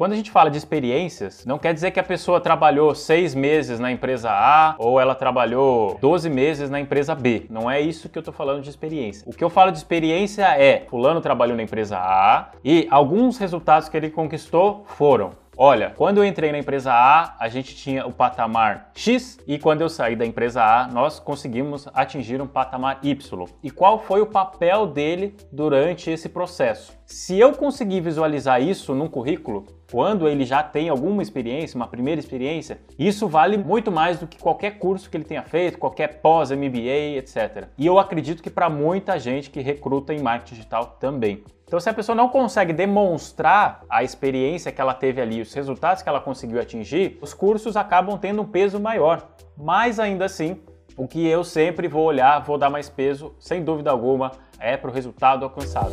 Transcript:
Quando a gente fala de experiências, não quer dizer que a pessoa trabalhou seis meses na empresa A ou ela trabalhou 12 meses na empresa B. Não é isso que eu tô falando de experiência. O que eu falo de experiência é: Fulano trabalhou na empresa A e alguns resultados que ele conquistou foram Olha, quando eu entrei na empresa A, a gente tinha o patamar X e quando eu saí da empresa A, nós conseguimos atingir um patamar Y. E qual foi o papel dele durante esse processo? Se eu conseguir visualizar isso num currículo, quando ele já tem alguma experiência, uma primeira experiência, isso vale muito mais do que qualquer curso que ele tenha feito, qualquer pós-MBA, etc. E eu acredito que para muita gente que recruta em marketing digital também. Então, se a pessoa não consegue demonstrar a experiência que ela teve ali, os resultados que ela conseguiu atingir, os cursos acabam tendo um peso maior. Mas ainda assim, o que eu sempre vou olhar, vou dar mais peso, sem dúvida alguma, é para o resultado alcançado.